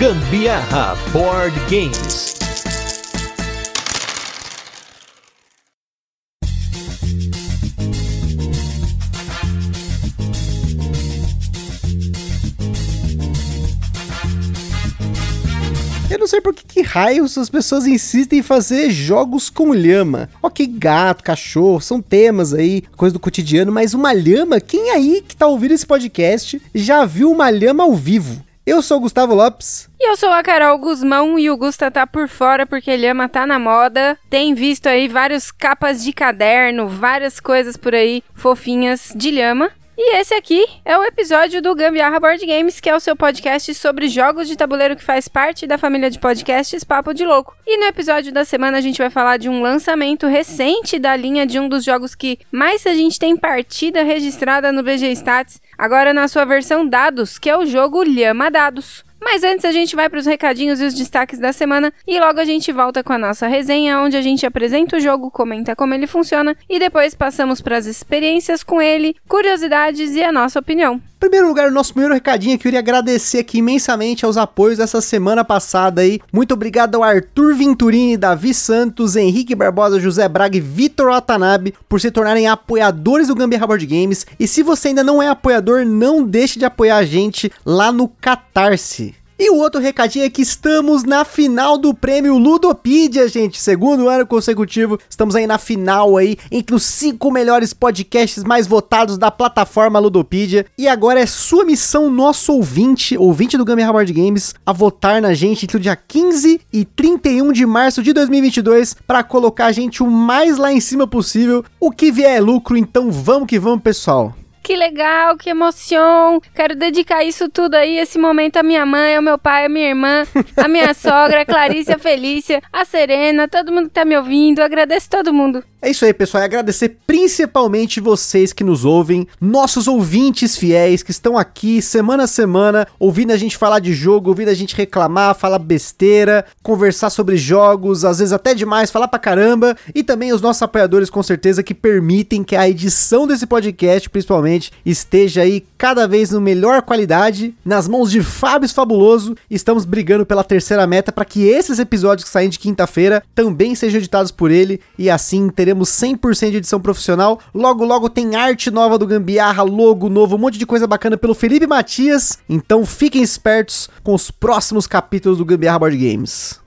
Gambiarra Board Games. Eu não sei por que, que raios as pessoas insistem em fazer jogos com lhama. Ok, gato, cachorro, são temas aí, coisa do cotidiano, mas uma lhama, quem aí que tá ouvindo esse podcast já viu uma lhama ao vivo? Eu sou o Gustavo Lopes. E eu sou a Carol Guzmão e o Gusta tá por fora porque Lhama tá na moda. Tem visto aí vários capas de caderno, várias coisas por aí fofinhas de lhama. E esse aqui é o episódio do Gambiarra Board Games, que é o seu podcast sobre jogos de tabuleiro que faz parte da família de podcasts Papo de Louco. E no episódio da semana a gente vai falar de um lançamento recente da linha de um dos jogos que mais a gente tem partida registrada no BG Stats, agora na sua versão dados, que é o jogo Lhama Dados. Mas antes a gente vai para os recadinhos e os destaques da semana e logo a gente volta com a nossa resenha, onde a gente apresenta o jogo, comenta como ele funciona e depois passamos para as experiências com ele, curiosidades e a nossa opinião. Primeiro lugar, o nosso primeiro recadinho, eu queria agradecer aqui imensamente aos apoios dessa semana passada aí. Muito obrigado ao Arthur Venturini, Davi Santos, Henrique Barbosa, José Braga e Vitor Watanabe por se tornarem apoiadores do Gambiarra Board Games. E se você ainda não é apoiador, não deixe de apoiar a gente lá no Catarse. E o outro recadinho é que estamos na final do prêmio Ludopedia, gente. Segundo ano consecutivo, estamos aí na final aí, entre os cinco melhores podcasts mais votados da plataforma Ludopedia. E agora é sua missão, nosso ouvinte, ouvinte do Gambiarra Board Games, a votar na gente entre o dia 15 e 31 de março de 2022 para colocar a gente o mais lá em cima possível. O que vier é lucro, então vamos que vamos, pessoal. Que legal, que emoção. Quero dedicar isso tudo aí, esse momento à minha mãe, ao meu pai, à minha irmã, à minha sogra, a Clarice, a Felícia, a Serena, todo mundo que tá me ouvindo. Agradeço todo mundo. É isso aí, pessoal. E agradecer principalmente vocês que nos ouvem, nossos ouvintes fiéis que estão aqui semana a semana, ouvindo a gente falar de jogo, ouvindo a gente reclamar, falar besteira, conversar sobre jogos, às vezes até demais, falar pra caramba. E também os nossos apoiadores, com certeza, que permitem que a edição desse podcast, principalmente, esteja aí cada vez no melhor qualidade, nas mãos de Fábio Fabuloso. Estamos brigando pela terceira meta para que esses episódios que saem de quinta-feira também sejam editados por ele e assim teremos 100% de edição profissional. Logo, logo tem arte nova do Gambiarra, logo novo, um monte de coisa bacana pelo Felipe Matias. Então fiquem espertos com os próximos capítulos do Gambiarra Board Games.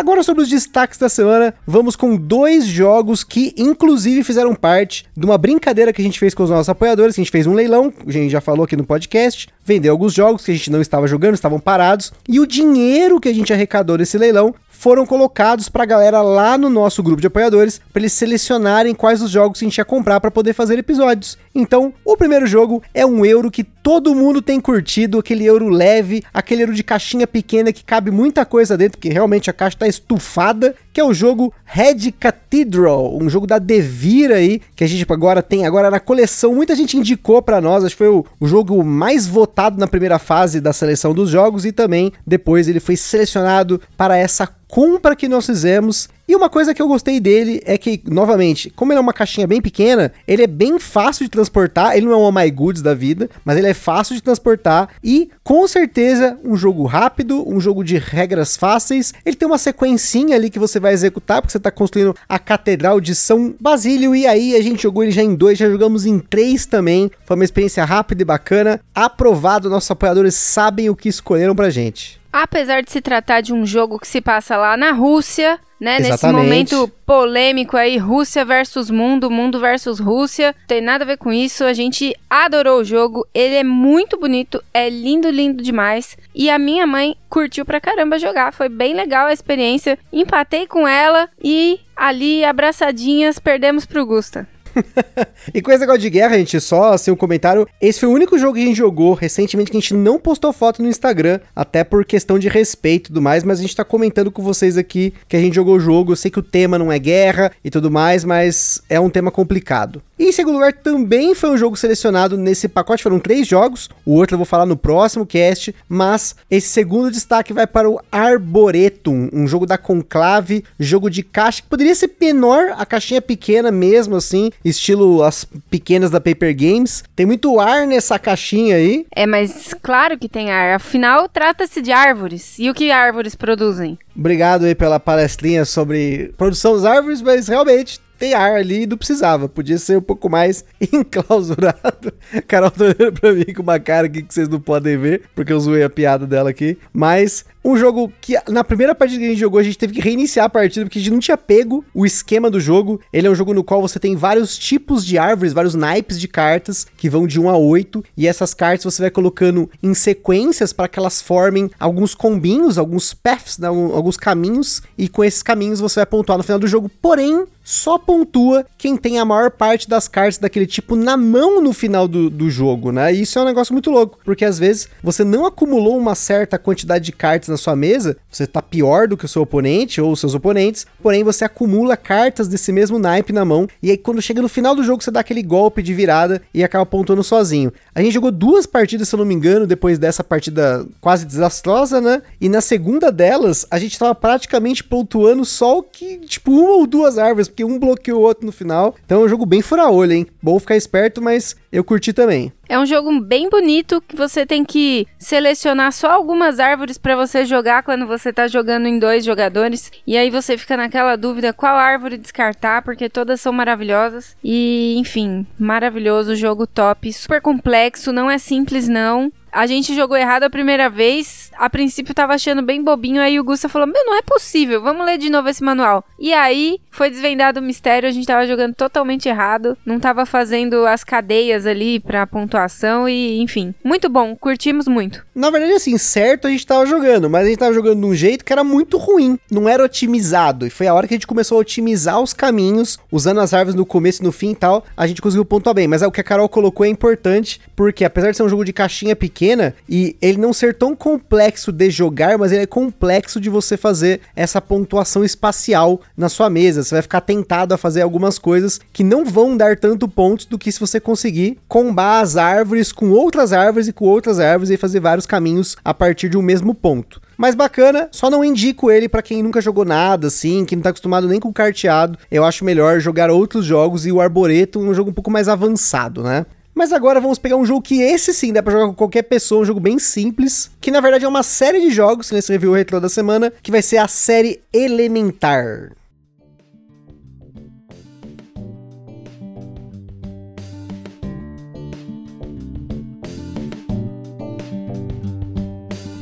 Agora sobre os destaques da semana, vamos com dois jogos que inclusive fizeram parte de uma brincadeira que a gente fez com os nossos apoiadores, a gente fez um leilão, a gente já falou aqui no podcast, vendeu alguns jogos que a gente não estava jogando, estavam parados, e o dinheiro que a gente arrecadou nesse leilão foram colocados para a galera lá no nosso grupo de apoiadores para eles selecionarem quais os jogos que a gente ia comprar para poder fazer episódios. Então, o primeiro jogo é um euro que todo mundo tem curtido, aquele euro leve, aquele euro de caixinha pequena que cabe muita coisa dentro, porque realmente a caixa está estufada, que é o jogo Red Cathedral, um jogo da Devir aí, que a gente agora tem agora na coleção. Muita gente indicou para nós, acho que foi o, o jogo mais votado na primeira fase da seleção dos jogos e também depois ele foi selecionado para essa compra que nós fizemos. E uma coisa que eu gostei dele é que, novamente, como ele é uma caixinha bem pequena, ele é bem fácil de transportar. Ele não é um My Goods da vida, mas ele é fácil de transportar. E, com certeza, um jogo rápido, um jogo de regras fáceis. Ele tem uma sequencinha ali que você vai executar, porque você está construindo a Catedral de São Basílio. E aí a gente jogou ele já em dois, já jogamos em três também. Foi uma experiência rápida e bacana. Aprovado, nossos apoiadores sabem o que escolheram pra gente. Apesar de se tratar de um jogo que se passa lá na Rússia, né? Nesse Exatamente. momento polêmico aí, Rússia versus mundo, mundo versus Rússia. Tem nada a ver com isso. A gente adorou o jogo. Ele é muito bonito, é lindo, lindo demais. E a minha mãe curtiu pra caramba jogar. Foi bem legal a experiência. Empatei com ela e ali, abraçadinhas, perdemos pro Gusta. e com esse negócio de guerra, gente, só assim um comentário. Esse foi o único jogo que a gente jogou recentemente que a gente não postou foto no Instagram, até por questão de respeito e tudo mais, mas a gente tá comentando com vocês aqui que a gente jogou o jogo. Eu sei que o tema não é guerra e tudo mais, mas é um tema complicado. E em segundo lugar, também foi um jogo selecionado nesse pacote, foram três jogos, o outro eu vou falar no próximo cast, mas esse segundo destaque vai para o Arboretum, um jogo da Conclave, jogo de caixa que poderia ser menor, a caixinha pequena mesmo assim, estilo as pequenas da Paper Games. Tem muito ar nessa caixinha aí. É, mas claro que tem ar. Afinal, trata-se de árvores. E o que árvores produzem? Obrigado aí pela palestrinha sobre produção das árvores, mas realmente tem ar ali e não precisava. Podia ser um pouco mais enclausurado. Carol tá olhando pra mim com uma cara aqui que vocês não podem ver, porque eu zoei a piada dela aqui. Mas um jogo que na primeira partida que a gente jogou, a gente teve que reiniciar a partida porque a gente não tinha pego o esquema do jogo. Ele é um jogo no qual você tem vários tipos de árvores, vários naipes de cartas que vão de 1 a 8, e essas cartas você vai colocando em sequências para que elas formem alguns combinhos, alguns paths, né, alguns caminhos, e com esses caminhos você vai pontuar no final do jogo. Porém, só pontua quem tem a maior parte das cartas daquele tipo na mão no final do, do jogo, né? E isso é um negócio muito louco, porque às vezes você não acumulou uma certa quantidade de cartas na sua mesa, você tá pior do que o seu oponente ou os seus oponentes, porém você acumula cartas desse mesmo naipe na mão, e aí quando chega no final do jogo você dá aquele golpe de virada e acaba pontuando sozinho. A gente jogou duas partidas, se eu não me engano, depois dessa partida quase desastrosa, né? E na segunda delas, a gente tava praticamente pontuando só o que, tipo, uma ou duas árvores, porque um bloqueou o outro no final. Então é um jogo bem fura-olho, hein? Bom ficar esperto, mas eu curti também. É um jogo bem bonito que você tem que selecionar só algumas árvores para você jogar quando você tá jogando em dois jogadores. E aí você fica naquela dúvida qual árvore descartar, porque todas são maravilhosas. E, enfim, maravilhoso, jogo top, super complexo, não é simples não. A gente jogou errado a primeira vez. A princípio tava achando bem bobinho. Aí o Gusta falou: Meu, não é possível. Vamos ler de novo esse manual. E aí foi desvendado o mistério. A gente tava jogando totalmente errado. Não tava fazendo as cadeias ali pra pontuação. E enfim, muito bom. Curtimos muito. Na verdade, assim, certo a gente tava jogando. Mas a gente tava jogando de um jeito que era muito ruim. Não era otimizado. E foi a hora que a gente começou a otimizar os caminhos. Usando as árvores no começo e no fim e tal. A gente conseguiu pontuar bem. Mas é o que a Carol colocou é importante. Porque apesar de ser um jogo de caixinha pequena e ele não ser tão complexo de jogar, mas ele é complexo de você fazer essa pontuação espacial na sua mesa. Você vai ficar tentado a fazer algumas coisas que não vão dar tanto pontos do que se você conseguir combar as árvores com outras árvores e com outras árvores e fazer vários caminhos a partir de um mesmo ponto. Mas bacana, só não indico ele para quem nunca jogou nada, assim, que não tá acostumado nem com carteado. Eu acho melhor jogar outros jogos e o Arboreto um jogo um pouco mais avançado, né? Mas agora vamos pegar um jogo que esse sim dá pra jogar com qualquer pessoa, um jogo bem simples, que na verdade é uma série de jogos nesse review retro da semana, que vai ser a série Elementar.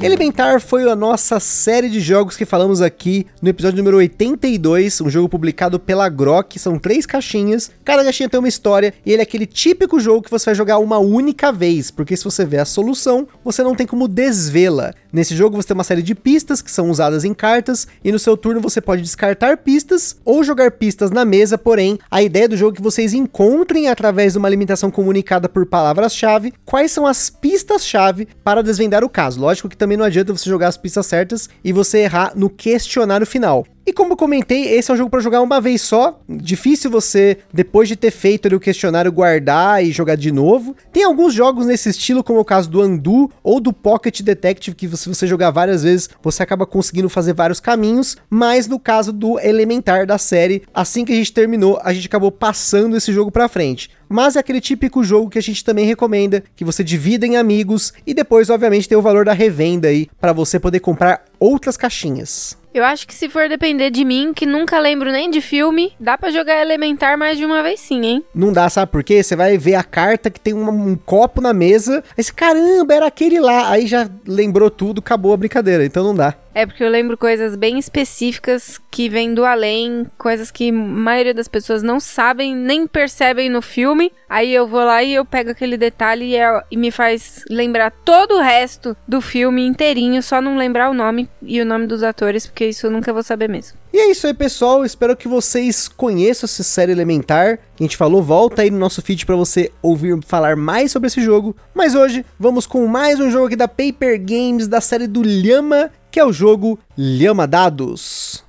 Elementar foi a nossa série de jogos que falamos aqui no episódio número 82, um jogo publicado pela Grok, são três caixinhas, cada caixinha tem uma história, e ele é aquele típico jogo que você vai jogar uma única vez, porque se você vê a solução, você não tem como desvê-la. Nesse jogo você tem uma série de pistas que são usadas em cartas, e no seu turno você pode descartar pistas ou jogar pistas na mesa, porém, a ideia do jogo é que vocês encontrem através de uma limitação comunicada por palavras-chave quais são as pistas-chave para desvendar o caso. Lógico que também não adianta você jogar as pistas certas e você errar no questionário final. E como comentei, esse é um jogo para jogar uma vez só. Difícil você, depois de ter feito ali, o questionário, guardar e jogar de novo. Tem alguns jogos nesse estilo, como é o caso do Andu ou do Pocket Detective, que se você jogar várias vezes, você acaba conseguindo fazer vários caminhos. Mas no caso do Elementar da série, assim que a gente terminou, a gente acabou passando esse jogo para frente mas é aquele típico jogo que a gente também recomenda que você divida em amigos e depois, obviamente, tem o valor da revenda aí para você poder comprar outras caixinhas. Eu acho que se for depender de mim, que nunca lembro nem de filme, dá para jogar Elementar mais de uma vez sim, hein? Não dá, sabe por quê? Você vai ver a carta que tem um, um copo na mesa, você, caramba, era aquele lá. Aí já lembrou tudo, acabou a brincadeira, então não dá. É porque eu lembro coisas bem específicas que vêm do além, coisas que a maioria das pessoas não sabem nem percebem no filme. Aí eu vou lá e eu pego aquele detalhe e, é, e me faz lembrar todo o resto do filme inteirinho, só não lembrar o nome e o nome dos atores, porque isso eu nunca vou saber mesmo. E é isso aí, pessoal. Espero que vocês conheçam essa série Elementar. A gente falou, volta aí no nosso feed para você ouvir falar mais sobre esse jogo. Mas hoje vamos com mais um jogo aqui da Paper Games da série do Lhama, que é o jogo Lhama Dados.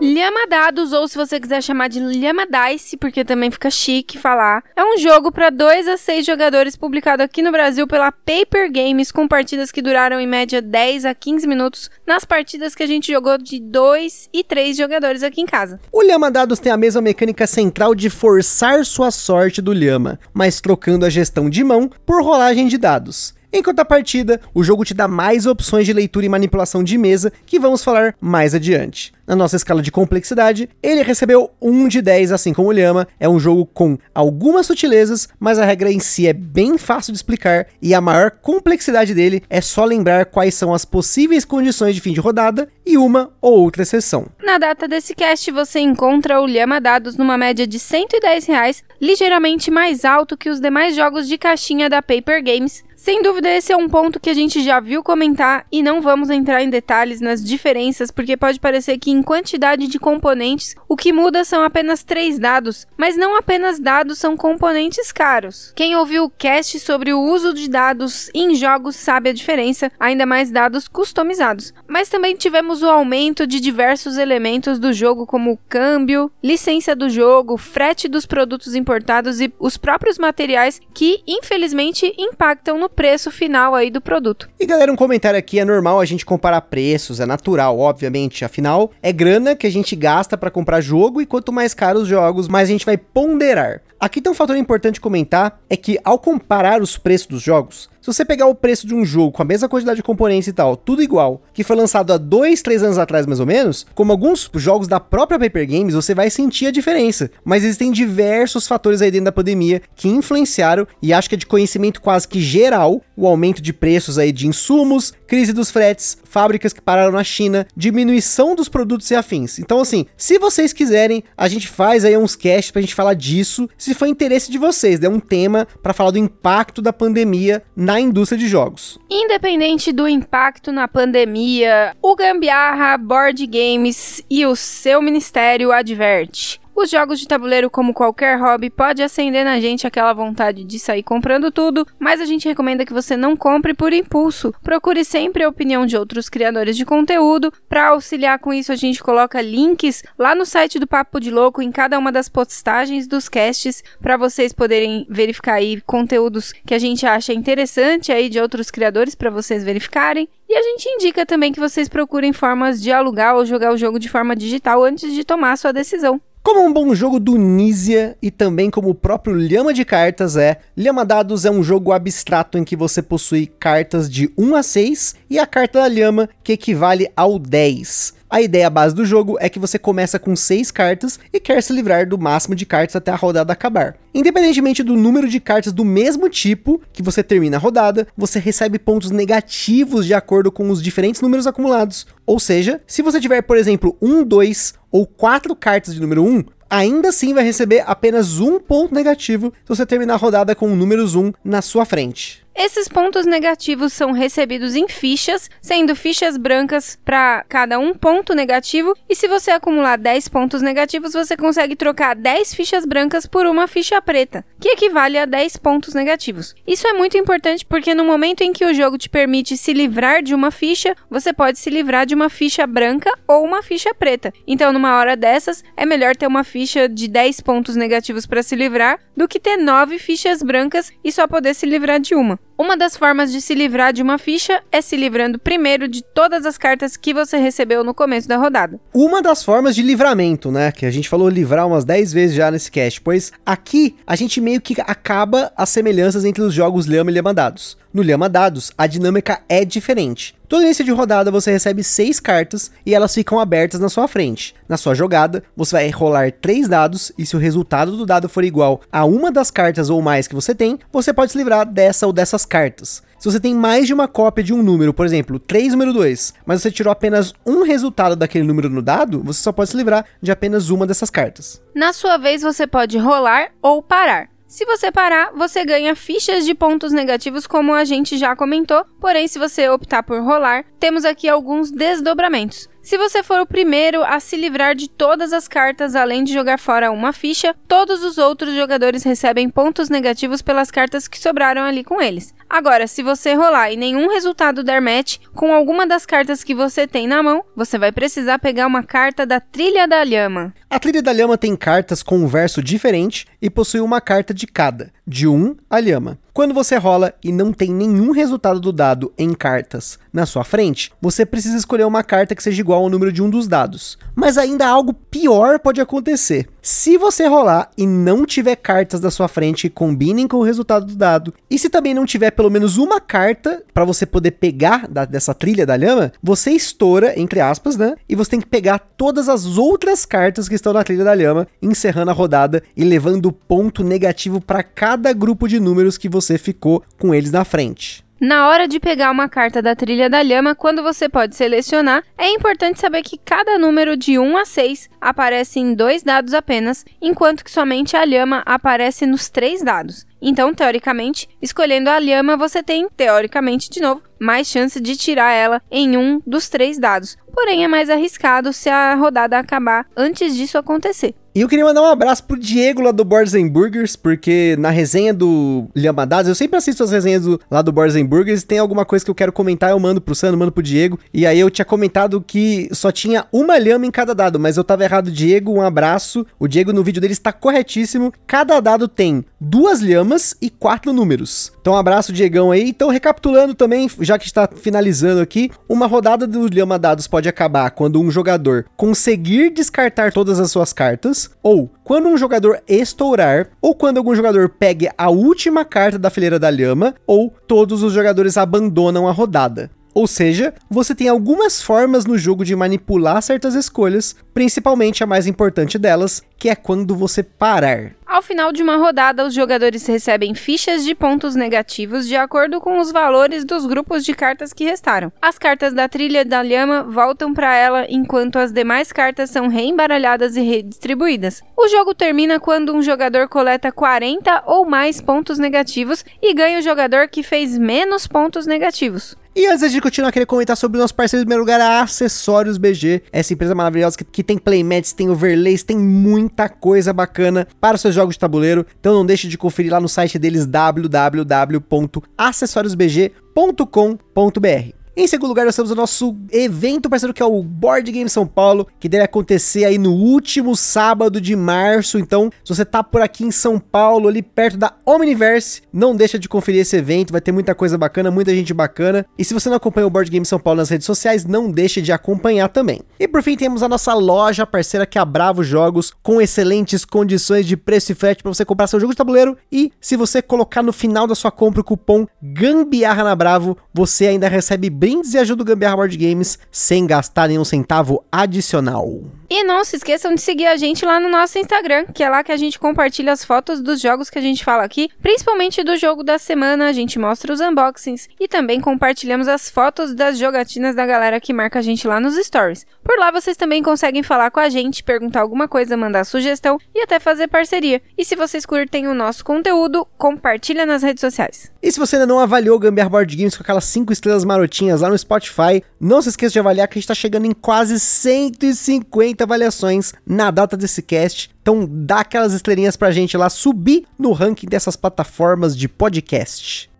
Lhama Dados, ou se você quiser chamar de Lhama Dice, porque também fica chique falar, é um jogo para 2 a 6 jogadores publicado aqui no Brasil pela Paper Games, com partidas que duraram em média 10 a 15 minutos, nas partidas que a gente jogou de 2 e 3 jogadores aqui em casa. O Lhama Dados tem a mesma mecânica central de forçar sua sorte do Lhama, mas trocando a gestão de mão por rolagem de dados. Enquanto a partida, o jogo te dá mais opções de leitura e manipulação de mesa, que vamos falar mais adiante. Na nossa escala de complexidade, ele recebeu 1 de 10, assim como o Lhama. É um jogo com algumas sutilezas, mas a regra em si é bem fácil de explicar e a maior complexidade dele é só lembrar quais são as possíveis condições de fim de rodada e uma ou outra exceção. Na data desse cast, você encontra o Lhama Dados numa média de 110 reais, ligeiramente mais alto que os demais jogos de caixinha da Paper Games, sem dúvida, esse é um ponto que a gente já viu comentar e não vamos entrar em detalhes nas diferenças, porque pode parecer que em quantidade de componentes o que muda são apenas três dados, mas não apenas dados são componentes caros. Quem ouviu o cast sobre o uso de dados em jogos sabe a diferença, ainda mais dados customizados. Mas também tivemos o aumento de diversos elementos do jogo, como câmbio, licença do jogo, frete dos produtos importados e os próprios materiais que, infelizmente, impactam no preço final aí do produto. E galera, um comentário aqui, é normal a gente comparar preços, é natural, obviamente, afinal, é grana que a gente gasta para comprar jogo e quanto mais caros os jogos, mais a gente vai ponderar. Aqui tem um fator importante comentar, é que ao comparar os preços dos jogos, se você pegar o preço de um jogo com a mesma quantidade de componentes e tal, tudo igual, que foi lançado há 2, 3 anos atrás mais ou menos, como alguns jogos da própria Paper Games, você vai sentir a diferença. Mas existem diversos fatores aí dentro da pandemia que influenciaram e acho que é de conhecimento quase que geral o aumento de preços aí de insumos, crise dos fretes, fábricas que pararam na China, diminuição dos produtos e afins. Então assim, se vocês quiserem, a gente faz aí uns casts pra gente falar disso, se for interesse de vocês, é um tema para falar do impacto da pandemia na indústria de jogos. Independente do impacto na pandemia, o Gambiarra Board Games e o seu ministério adverte. Os jogos de tabuleiro, como qualquer hobby, pode acender na gente aquela vontade de sair comprando tudo, mas a gente recomenda que você não compre por impulso. Procure sempre a opinião de outros criadores de conteúdo. Para auxiliar com isso, a gente coloca links lá no site do Papo de Louco em cada uma das postagens dos casts para vocês poderem verificar aí conteúdos que a gente acha interessante aí de outros criadores para vocês verificarem. E a gente indica também que vocês procurem formas de alugar ou jogar o jogo de forma digital antes de tomar sua decisão. Como um bom jogo do Nisia e também como o próprio Lhama de Cartas é, Lhama Dados é um jogo abstrato em que você possui cartas de 1 a 6 e a carta da Lhama que equivale ao 10. A ideia base do jogo é que você começa com 6 cartas e quer se livrar do máximo de cartas até a rodada acabar. Independentemente do número de cartas do mesmo tipo que você termina a rodada, você recebe pontos negativos de acordo com os diferentes números acumulados. Ou seja, se você tiver, por exemplo, 1, 2 ou 4 cartas de número 1, ainda assim vai receber apenas um ponto negativo se você terminar a rodada com o número 1 na sua frente. Esses pontos negativos são recebidos em fichas, sendo fichas brancas para cada um ponto negativo, e se você acumular 10 pontos negativos, você consegue trocar 10 fichas brancas por uma ficha preta, que equivale a 10 pontos negativos. Isso é muito importante porque no momento em que o jogo te permite se livrar de uma ficha, você pode se livrar de uma ficha branca ou uma ficha preta. Então, numa hora dessas, é melhor ter uma ficha de 10 pontos negativos para se livrar do que ter 9 fichas brancas e só poder se livrar de uma. Uma das formas de se livrar de uma ficha é se livrando primeiro de todas as cartas que você recebeu no começo da rodada. Uma das formas de livramento, né? Que a gente falou livrar umas 10 vezes já nesse cast, pois aqui a gente meio que acaba as semelhanças entre os jogos Lhama e Lhama Dados. No Lhama Dados, a dinâmica é diferente. Todo início de rodada você recebe 6 cartas e elas ficam abertas na sua frente. Na sua jogada, você vai rolar 3 dados e se o resultado do dado for igual a uma das cartas ou mais que você tem, você pode se livrar dessa ou dessas cartas. Se você tem mais de uma cópia de um número, por exemplo, 3 número 2, mas você tirou apenas um resultado daquele número no dado, você só pode se livrar de apenas uma dessas cartas. Na sua vez, você pode rolar ou parar. Se você parar, você ganha fichas de pontos negativos, como a gente já comentou. Porém, se você optar por rolar, temos aqui alguns desdobramentos. Se você for o primeiro a se livrar de todas as cartas, além de jogar fora uma ficha, todos os outros jogadores recebem pontos negativos pelas cartas que sobraram ali com eles. Agora, se você rolar e nenhum resultado der match com alguma das cartas que você tem na mão, você vai precisar pegar uma carta da Trilha da Lhama. A Trilha da Lhama tem cartas com um verso diferente e possui uma carta de cada, de 1 a lhama. Quando você rola e não tem nenhum resultado do dado em cartas na sua frente, você precisa escolher uma carta que seja igual ao número de um dos dados. Mas ainda algo pior pode acontecer. Se você rolar e não tiver cartas da sua frente que combinem com o resultado do dado, e se também não tiver pelo menos uma carta para você poder pegar da, dessa trilha da lhama, você estoura, entre aspas, né? E você tem que pegar todas as outras cartas que estão na trilha da lhama, encerrando a rodada e levando ponto negativo para cada grupo de números que você ficou com eles na frente. Na hora de pegar uma carta da trilha da lhama, quando você pode selecionar, é importante saber que cada número de 1 a 6 aparece em dois dados apenas, enquanto que somente a lhama aparece nos três dados. Então, teoricamente, escolhendo a lhama, você tem, teoricamente, de novo, mais chance de tirar ela em um dos três dados. Porém, é mais arriscado se a rodada acabar antes disso acontecer. E eu queria mandar um abraço pro Diego lá do Boards Burgers, porque na resenha do Lhamadados, eu sempre assisto as resenhas do, lá do Boards Burgers, tem alguma coisa que eu quero comentar, eu mando pro Sano, mando pro Diego, e aí eu tinha comentado que só tinha uma lhama em cada dado, mas eu tava errado, Diego, um abraço. O Diego no vídeo dele está corretíssimo, cada dado tem duas lhamas e quatro números. Então um abraço, Diegão aí. Então recapitulando também, já que está finalizando aqui, uma rodada do Lhamadados pode acabar quando um jogador conseguir descartar todas as suas cartas, ou quando um jogador estourar, ou quando algum jogador pegue a última carta da fileira da lhama, ou todos os jogadores abandonam a rodada. Ou seja, você tem algumas formas no jogo de manipular certas escolhas, principalmente a mais importante delas, que é quando você parar. Ao final de uma rodada, os jogadores recebem fichas de pontos negativos de acordo com os valores dos grupos de cartas que restaram. As cartas da trilha da lhama voltam para ela, enquanto as demais cartas são reembaralhadas e redistribuídas. O jogo termina quando um jogador coleta 40 ou mais pontos negativos e ganha o jogador que fez menos pontos negativos. E antes de continuar, queria comentar sobre o nosso parceiro em primeiro lugar, a Acessórios BG. Essa empresa maravilhosa que, que tem playmats, tem overlays, tem muita coisa bacana para os seus jogos de tabuleiro. Então não deixe de conferir lá no site deles www.acessoriosbg.com.br. Em segundo lugar, nós temos o nosso evento parceiro que é o Board Game São Paulo, que deve acontecer aí no último sábado de março. Então, se você tá por aqui em São Paulo, ali perto da Omniverse, não deixa de conferir esse evento, vai ter muita coisa bacana, muita gente bacana. E se você não acompanha o Board Game São Paulo nas redes sociais, não deixe de acompanhar também. E por fim, temos a nossa loja parceira que é a Bravo Jogos, com excelentes condições de preço e frete para você comprar seu jogo de tabuleiro. E se você colocar no final da sua compra o cupom GAMBIARRA na Bravo, você ainda recebe brindes e ajuda o Gambiarra Board Games sem gastar nenhum centavo adicional. E não se esqueçam de seguir a gente lá no nosso Instagram, que é lá que a gente compartilha as fotos dos jogos que a gente fala aqui, principalmente do jogo da semana, a gente mostra os unboxings e também compartilhamos as fotos das jogatinas da galera que marca a gente lá nos stories. Por lá vocês também conseguem falar com a gente, perguntar alguma coisa, mandar sugestão e até fazer parceria. E se vocês curtem o nosso conteúdo, compartilha nas redes sociais. E se você ainda não avaliou o Gambiarra Board Games com aquelas 5 estrelas marotinhas lá no Spotify, não se esqueça de avaliar que a gente tá chegando em quase 150 avaliações na data desse cast. Então dá aquelas estrelinhas pra gente lá subir no ranking dessas plataformas de podcast.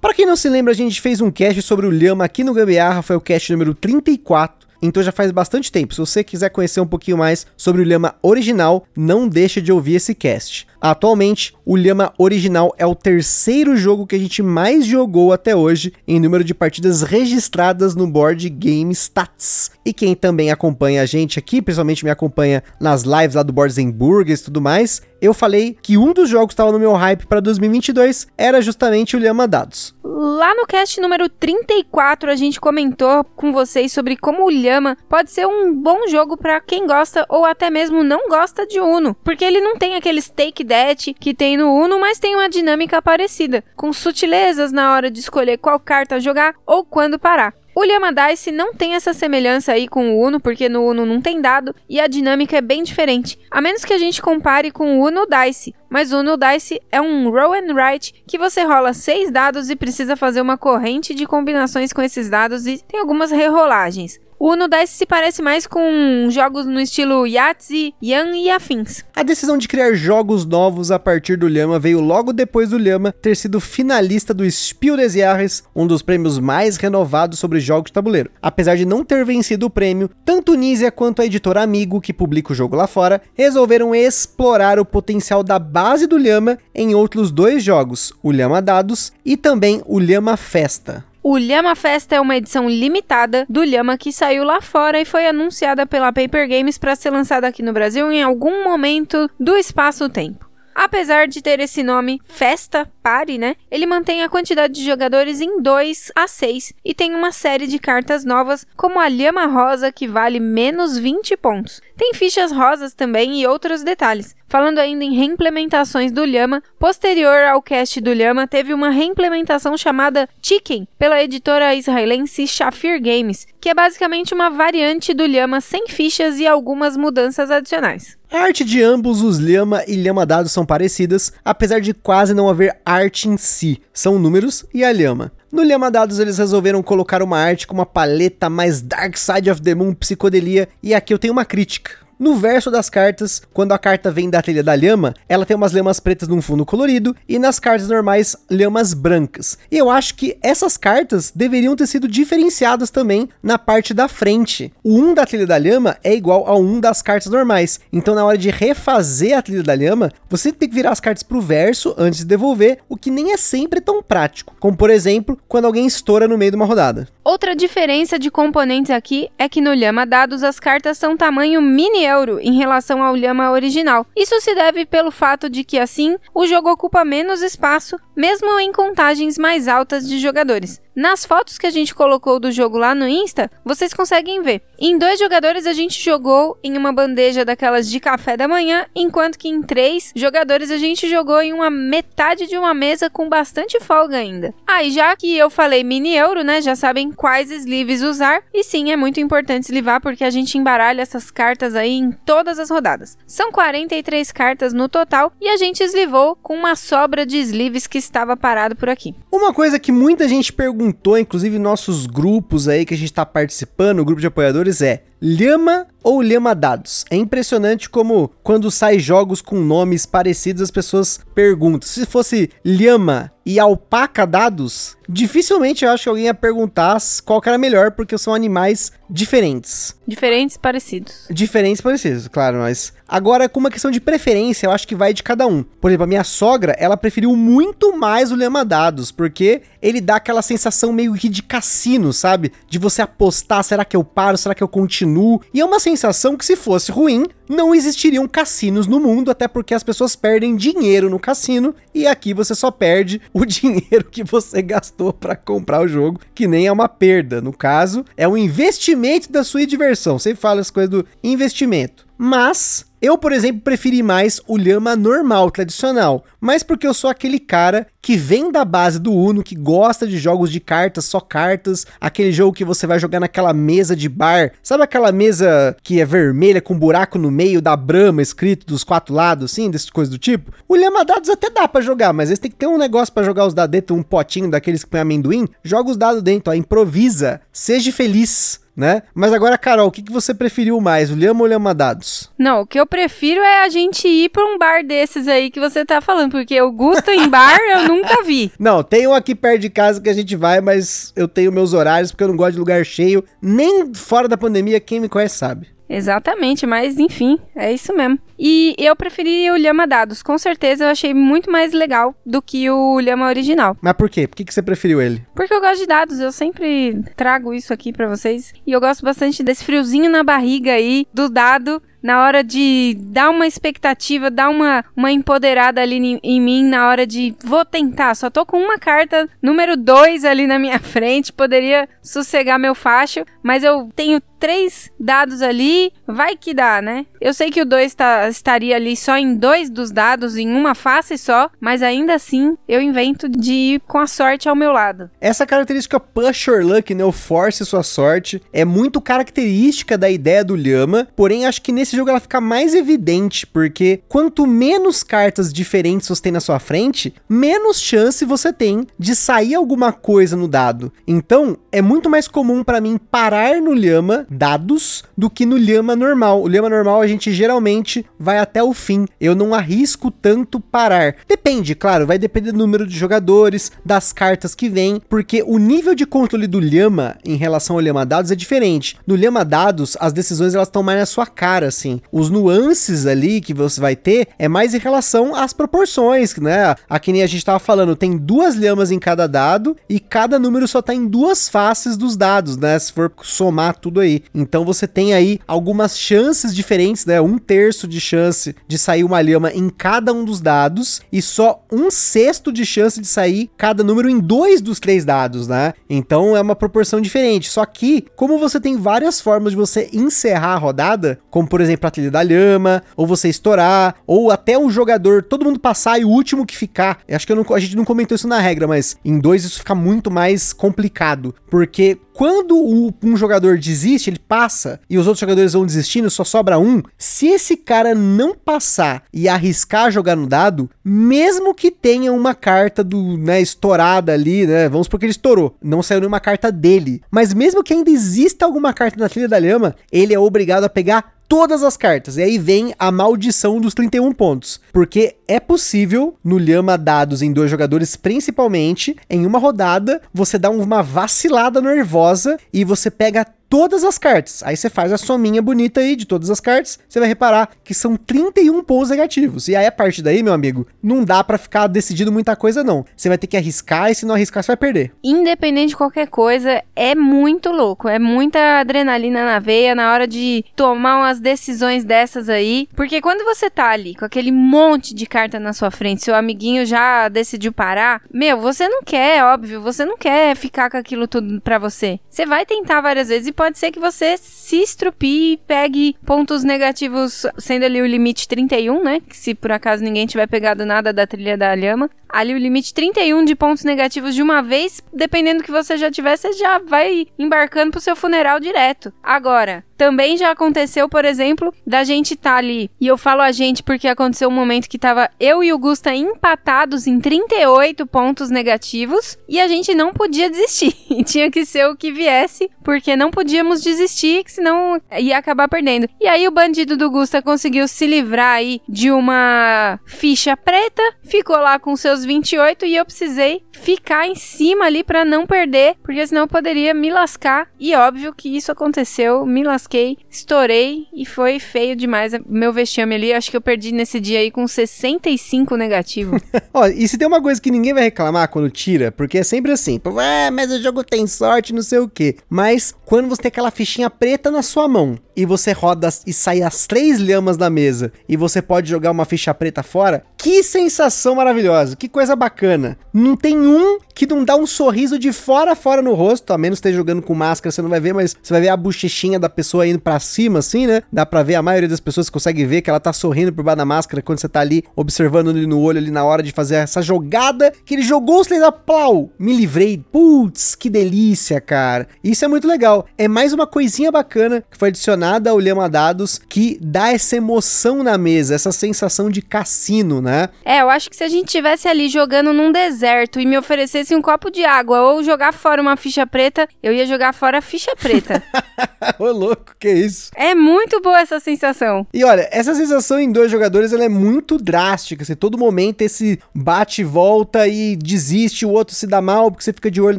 Para quem não se lembra, a gente fez um cast sobre o Lhama aqui no Gambiarra, foi o cast número 34. Então já faz bastante tempo. Se você quiser conhecer um pouquinho mais sobre o Lhama original, não deixe de ouvir esse cast. Atualmente, o Lhama original é o terceiro jogo que a gente mais jogou até hoje em número de partidas registradas no Board Game Stats. E quem também acompanha a gente aqui, principalmente me acompanha nas lives lá do Boards Burgers e tudo mais, eu falei que um dos jogos que estava no meu hype para 2022 era justamente o Lhama Dados. Lá no cast número 34, a gente comentou com vocês sobre como o Lhama pode ser um bom jogo para quem gosta ou até mesmo não gosta de Uno, porque ele não tem aqueles take deck que tem no Uno, mas tem uma dinâmica parecida, com sutilezas na hora de escolher qual carta jogar ou quando parar. O Lhama Dice não tem essa semelhança aí com o Uno, porque no Uno não tem dado e a dinâmica é bem diferente, a menos que a gente compare com o Uno Dice. Mas o Uno Dice é um roll and write que você rola seis dados e precisa fazer uma corrente de combinações com esses dados e tem algumas rerolagens. Uno Dice se parece mais com jogos no estilo Yahtzee, Yan e afins. A decisão de criar jogos novos a partir do Lhama veio logo depois do Lhama ter sido finalista do Spiel des Jahres, um dos prêmios mais renovados sobre jogos de tabuleiro. Apesar de não ter vencido o prêmio, tanto Nizia quanto a editora Amigo, que publica o jogo lá fora, resolveram explorar o potencial da base do Lhama em outros dois jogos, o Lhama Dados e também o Lhama Festa. O Lhama Festa é uma edição limitada do Lhama que saiu lá fora e foi anunciada pela Paper Games para ser lançada aqui no Brasil em algum momento do espaço-tempo. Apesar de ter esse nome Festa Party, né? Ele mantém a quantidade de jogadores em 2 a 6 e tem uma série de cartas novas, como a Lhama Rosa, que vale menos 20 pontos. Tem fichas rosas também e outros detalhes. Falando ainda em reimplementações do Lhama, posterior ao cast do Lhama, teve uma reimplementação chamada Chicken, pela editora israelense Shafir Games, que é basicamente uma variante do Lhama sem fichas e algumas mudanças adicionais. A arte de ambos os Lhama e Lhama dados são parecidas, apesar de quase não haver arte em si, são números e a Lhama. No Lhama Dados eles resolveram colocar uma arte com uma paleta mais Dark Side of the Moon psicodelia, e aqui eu tenho uma crítica. No verso das cartas, quando a carta vem da trilha da lhama, ela tem umas lhamas pretas num fundo colorido e nas cartas normais, lhamas brancas. E eu acho que essas cartas deveriam ter sido diferenciadas também na parte da frente. O 1 da trilha da lhama é igual ao 1 das cartas normais. Então na hora de refazer a trilha da lhama, você tem que virar as cartas pro verso antes de devolver, o que nem é sempre tão prático. Como por exemplo, quando alguém estoura no meio de uma rodada. Outra diferença de componentes aqui é que no Lhama Dados as cartas são tamanho mini euro em relação ao Lhama original. Isso se deve pelo fato de que assim o jogo ocupa menos espaço, mesmo em contagens mais altas de jogadores. Nas fotos que a gente colocou do jogo lá no Insta, vocês conseguem ver. Em dois jogadores a gente jogou em uma bandeja daquelas de café da manhã, enquanto que em três jogadores a gente jogou em uma metade de uma mesa com bastante folga ainda. Ah, já que eu falei mini euro, né, já sabem quais sleeves usar. E sim, é muito importante eslivar porque a gente embaralha essas cartas aí em todas as rodadas. São 43 cartas no total e a gente eslivou com uma sobra de sleeves que estava parado por aqui. Uma coisa que muita gente perguntou, inclusive nossos grupos aí que a gente tá participando, o grupo de apoiadores, é Lhama ou Lhama Dados? É impressionante como quando sai jogos com nomes parecidos as pessoas perguntam. Se fosse Lhama e Alpaca Dados, dificilmente eu acho que alguém ia perguntar qual que era melhor, porque são animais diferentes. Diferentes parecidos. Diferentes parecidos, claro, mas agora com uma questão de preferência, eu acho que vai de cada um. Por exemplo, a minha sogra, ela preferiu muito mais o Lhama Dados, porque ele dá aquela sensação meio que de cassino, sabe? De você apostar, será que eu paro, será que eu continuo? E é uma sensação que se fosse ruim, não existiriam cassinos no mundo, até porque as pessoas perdem dinheiro no cassino e aqui você só perde o dinheiro que você gastou para comprar o jogo, que nem é uma perda. No caso, é um investimento da sua diversão. Você fala as coisas do investimento. Mas eu, por exemplo, preferi mais o Lhama normal, tradicional, mas porque eu sou aquele cara que vem da base do Uno, que gosta de jogos de cartas, só cartas, aquele jogo que você vai jogar naquela mesa de bar, sabe aquela mesa que é vermelha com buraco no meio da Brahma escrito dos quatro lados, assim, dessas coisas do tipo? O Lhama Dados até dá para jogar, mas eles tem que ter um negócio para jogar os dados dentro, um potinho daqueles que põe amendoim, joga os dados dentro, ó, improvisa, seja feliz né? Mas agora, Carol, o que, que você preferiu mais, o Lhama ou Lhama Dados? Não, o que eu prefiro é a gente ir pra um bar desses aí que você tá falando, porque o Gusto em bar eu nunca vi. Não, tem um aqui perto de casa que a gente vai, mas eu tenho meus horários porque eu não gosto de lugar cheio. Nem fora da pandemia, quem me conhece sabe. Exatamente, mas enfim, é isso mesmo. E eu preferi o Lhama Dados, com certeza eu achei muito mais legal do que o Lhama original. Mas por quê? Por que, que você preferiu ele? Porque eu gosto de dados, eu sempre trago isso aqui para vocês. E eu gosto bastante desse friozinho na barriga aí, do dado, na hora de dar uma expectativa, dar uma, uma empoderada ali em, mim, na hora de vou tentar. Só tô com uma carta, número 2 ali na minha frente, poderia sossegar meu facho, mas eu tenho três dados ali, vai que dá, né? Eu sei que o 2 tá, estaria ali só em dois dos dados, em uma face só, mas ainda assim eu invento de ir com a sorte ao meu lado. Essa característica push your luck, né? O force sua sorte, é muito característica da ideia do Lhama, porém acho que nesse jogo ela fica mais evidente, porque quanto menos cartas diferentes você tem na sua frente, menos chance você tem de sair alguma coisa no dado. Então, é muito mais comum para mim parar no Lhama dados do que no Lhama normal. O Lhama normal a gente geralmente vai até o fim. Eu não arrisco tanto parar. Depende, claro, vai depender do número de jogadores, das cartas que vem, porque o nível de controle do Lhama em relação ao Lhama dados é diferente. No Lhama dados, as decisões elas estão mais na sua cara, assim. Os nuances ali que você vai ter é mais em relação às proporções, né? Aqui nem a gente tava falando, tem duas lhamas em cada dado e cada número só tá em duas faces dos dados, né? Se for somar tudo aí. Então você tem aí algumas chances diferentes, né? Um terço de chance de sair uma lhama em cada um dos dados e só um sexto de chance de sair cada número em dois dos três dados, né? Então é uma proporção diferente. Só que, como você tem várias formas de você encerrar a rodada, como por exemplo a trilha da lhama, ou você estourar, ou até um jogador, todo mundo passar e o último que ficar. Acho que não, a gente não comentou isso na regra, mas em dois isso fica muito mais complicado, porque quando um jogador desiste, ele passa e os outros jogadores vão desistindo, só sobra um. Se esse cara não passar e arriscar jogar no dado, mesmo que tenha uma carta do, né, estourada ali, né? Vamos porque ele estourou, não saiu nenhuma carta dele. Mas mesmo que ainda exista alguma carta na trilha da lhama, ele é obrigado a pegar todas as cartas. E aí vem a maldição dos 31 pontos. Porque é possível, no Lhama dados em dois jogadores, principalmente, em uma rodada, você dá uma vacilada nervosa e você pega todas as cartas. Aí você faz a sominha bonita aí de todas as cartas, você vai reparar que são 31 pontos negativos. E aí a partir daí, meu amigo, não dá para ficar decidido muita coisa não. Você vai ter que arriscar e se não arriscar você vai perder. Independente de qualquer coisa, é muito louco, é muita adrenalina na veia na hora de tomar umas decisões dessas aí, porque quando você tá ali com aquele monte de carta na sua frente, seu amiguinho já decidiu parar, meu, você não quer, óbvio, você não quer ficar com aquilo tudo para você. Você vai tentar várias vezes e pode ser que você se estrupie e pegue pontos negativos, sendo ali o limite 31, né? Que se por acaso ninguém tiver pegado nada da trilha da lhama. Ali o limite 31 de pontos negativos de uma vez, dependendo do que você já tiver, você já vai embarcando pro seu funeral direto. Agora, também já aconteceu, por exemplo, da gente tá ali, e eu falo a gente porque aconteceu um momento que tava eu e o Gusta empatados em 38 pontos negativos, e a gente não podia desistir. Tinha que ser o que viesse, porque não podíamos desistir, que senão ia acabar perdendo. E aí o bandido do Gusta conseguiu se livrar aí de uma ficha preta, ficou lá com seus 28 e eu precisei ficar em cima ali para não perder, porque senão eu poderia me lascar. E óbvio que isso aconteceu, me lasquei, estourei e foi feio demais meu vexame ali. Acho que eu perdi nesse dia aí com 65 negativo. Ó, e se tem uma coisa que ninguém vai reclamar quando tira, porque é sempre assim, ah, mas o jogo tem sorte, não sei o que. Mas quando você tem aquela fichinha preta na sua mão e você roda e sai as três lhamas da mesa e você pode jogar uma ficha preta fora, que sensação maravilhosa, que coisa bacana. Não tem um que não dá um sorriso de fora a fora no rosto, a menos esteja jogando com máscara, você não vai ver, mas você vai ver a bochechinha da pessoa indo para cima, assim, né? Dá pra ver, a maioria das pessoas consegue ver que ela tá sorrindo por baixo da máscara quando você tá ali, observando ele no olho ali na hora de fazer essa jogada, que ele jogou os três a plau, me livrei, putz, que delícia, cara. Isso é muito legal. É mais uma coisinha bacana que foi adicionada ao Lhama Dados, que dá essa emoção na mesa, essa sensação de cassino, né? É, eu acho que se a gente tivesse ali jogando num deserto e me oferecesse um copo de água ou jogar fora uma ficha preta, eu ia jogar fora a ficha preta. Ô louco, que isso? É muito boa essa sensação. E olha, essa sensação em dois jogadores ela é muito drástica. Você todo momento esse bate e volta e desiste, o outro se dá mal porque você fica de olho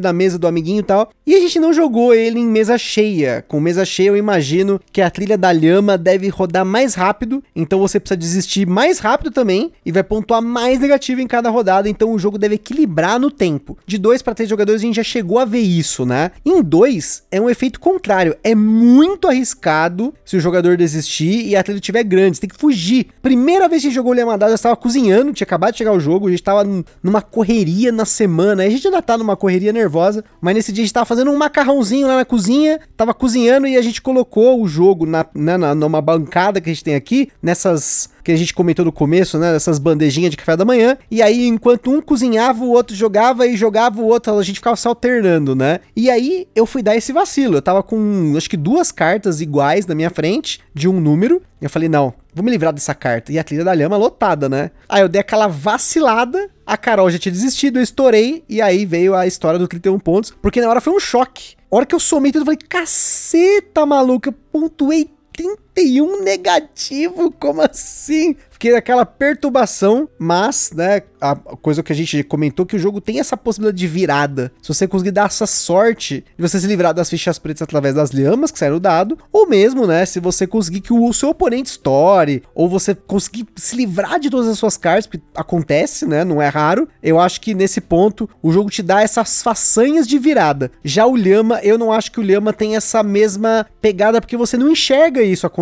na mesa do amiguinho e tal. E a gente não jogou ele em mesa cheia. Com mesa cheia, eu imagino que a trilha da lhama deve rodar mais rápido, então você precisa desistir mais rápido também e vai pontuar mais negativo em cada rodada. Então o jogo deve equilibrar no tempo. De dois para três jogadores, a gente já chegou a ver isso, né? Em dois, é um efeito contrário. É muito arriscado se o jogador desistir e a trilha estiver grande. Você tem que fugir. Primeira vez que a gente jogou Lema Dado, eu estava cozinhando, tinha acabado de chegar o jogo, a gente estava numa correria na semana. A gente ainda tá numa correria nervosa, mas nesse dia a gente tava fazendo um macarrãozinho lá na cozinha, tava cozinhando e a gente colocou o jogo na, na, na numa bancada que a gente tem aqui, nessas que a gente comentou no começo, né? Essas bandejinhas de café da manhã. E aí, enquanto um cozinhava, o outro jogava e jogava o outro, a gente ficava se alternando, né? E aí eu fui dar esse vacilo. Eu tava com acho que duas cartas iguais na minha frente, de um número. E eu falei, não, vou me livrar dessa carta. E a trilha da lhama lotada, né? Aí eu dei aquela vacilada, a Carol já tinha desistido, eu estourei, e aí veio a história do 31 pontos, porque na hora foi um choque. A hora que eu somei tudo, eu falei, caceta, maluca, pontuei 30 41 negativo, como assim? Fiquei naquela é perturbação, mas, né, a coisa que a gente comentou que o jogo tem essa possibilidade de virada. Se você conseguir dar essa sorte de você se livrar das fichas pretas através das lhamas que saíram do dado, ou mesmo, né, se você conseguir que o seu oponente estoure, ou você conseguir se livrar de todas as suas cartas, porque acontece, né, não é raro. Eu acho que nesse ponto o jogo te dá essas façanhas de virada. Já o lhama, eu não acho que o lhama tem essa mesma pegada porque você não enxerga isso acontecendo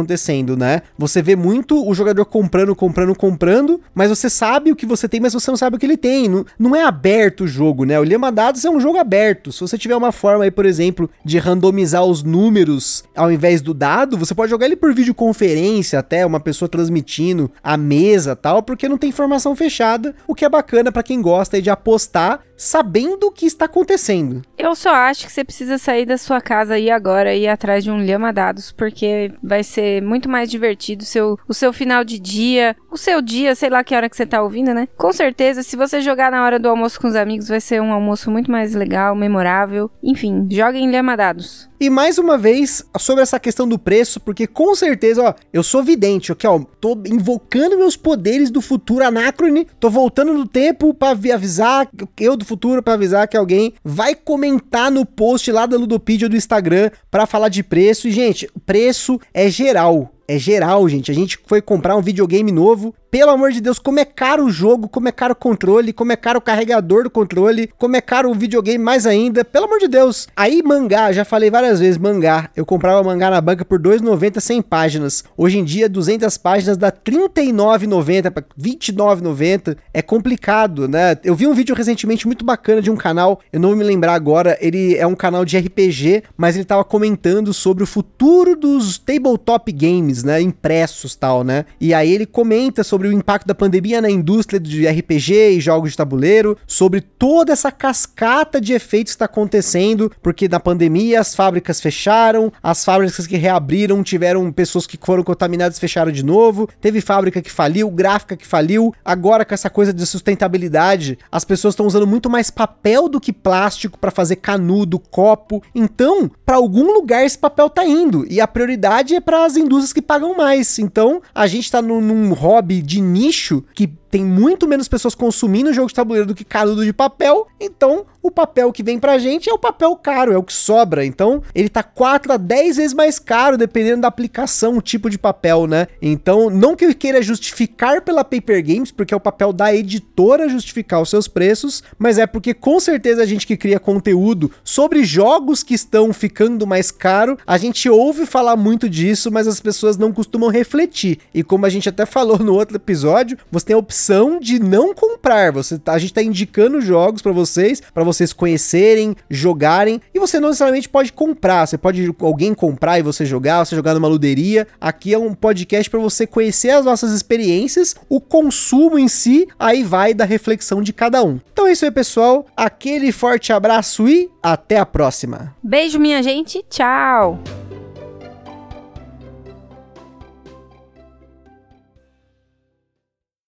né? Você vê muito o jogador comprando, comprando, comprando, mas você sabe o que você tem, mas você não sabe o que ele tem. Não, não é aberto o jogo, né? O Lema Dados é um jogo aberto. Se você tiver uma forma aí, por exemplo, de randomizar os números ao invés do dado, você pode jogar ele por videoconferência até, uma pessoa transmitindo a mesa tal, porque não tem informação fechada, o que é bacana para quem gosta de apostar sabendo o que está acontecendo. Eu só acho que você precisa sair da sua casa aí agora e ir atrás de um Lhama Dados, porque vai ser muito mais divertido o seu, o seu final de dia, o seu dia, sei lá que hora que você tá ouvindo, né? Com certeza, se você jogar na hora do almoço com os amigos, vai ser um almoço muito mais legal, memorável. Enfim, joguem Lhama Dados. E mais uma vez, sobre essa questão do preço, porque com certeza, ó, eu sou vidente, ok, ó, tô invocando meus poderes do futuro anacrone, tô voltando no tempo para avisar, eu do futuro para avisar que alguém vai comentar no post lá da Ludopedia do Instagram para falar de preço. E, gente, preço é geral. É geral, gente. A gente foi comprar um videogame novo pelo amor de Deus, como é caro o jogo, como é caro o controle, como é caro o carregador do controle, como é caro o videogame mais ainda. Pelo amor de Deus. Aí mangá, já falei várias vezes, mangá. Eu comprava mangá na banca por 2,90 100 páginas. Hoje em dia 200 páginas dá 39,90 para 29,90. É complicado, né? Eu vi um vídeo recentemente muito bacana de um canal, eu não vou me lembrar agora, ele é um canal de RPG, mas ele tava comentando sobre o futuro dos tabletop games, né, impressos tal, né? E aí ele comenta sobre sobre o impacto da pandemia na indústria de RPG e jogos de tabuleiro, sobre toda essa cascata de efeitos que está acontecendo, porque na pandemia as fábricas fecharam, as fábricas que reabriram tiveram pessoas que foram contaminadas fecharam de novo, teve fábrica que faliu, gráfica que faliu, agora com essa coisa de sustentabilidade, as pessoas estão usando muito mais papel do que plástico para fazer canudo, copo. Então, para algum lugar esse papel tá indo e a prioridade é para as indústrias que pagam mais. Então, a gente tá num, num hobby de nicho que tem muito menos pessoas consumindo jogo de tabuleiro do que canudo de papel, então o papel que vem pra gente é o papel caro, é o que sobra. Então, ele tá 4 a 10 vezes mais caro, dependendo da aplicação, o tipo de papel, né? Então, não que eu queira justificar pela Paper Games, porque é o papel da editora justificar os seus preços, mas é porque com certeza a gente que cria conteúdo sobre jogos que estão ficando mais caro, a gente ouve falar muito disso, mas as pessoas não costumam refletir. E como a gente até falou no outro episódio, você tem a opção de não comprar. Você, tá, a gente tá indicando jogos para vocês, para vocês conhecerem, jogarem, e você não necessariamente pode comprar. Você pode alguém comprar e você jogar, você jogar numa luderia. Aqui é um podcast para você conhecer as nossas experiências, o consumo em si, aí vai da reflexão de cada um. Então é isso aí, pessoal. Aquele forte abraço e até a próxima. Beijo, minha gente. Tchau.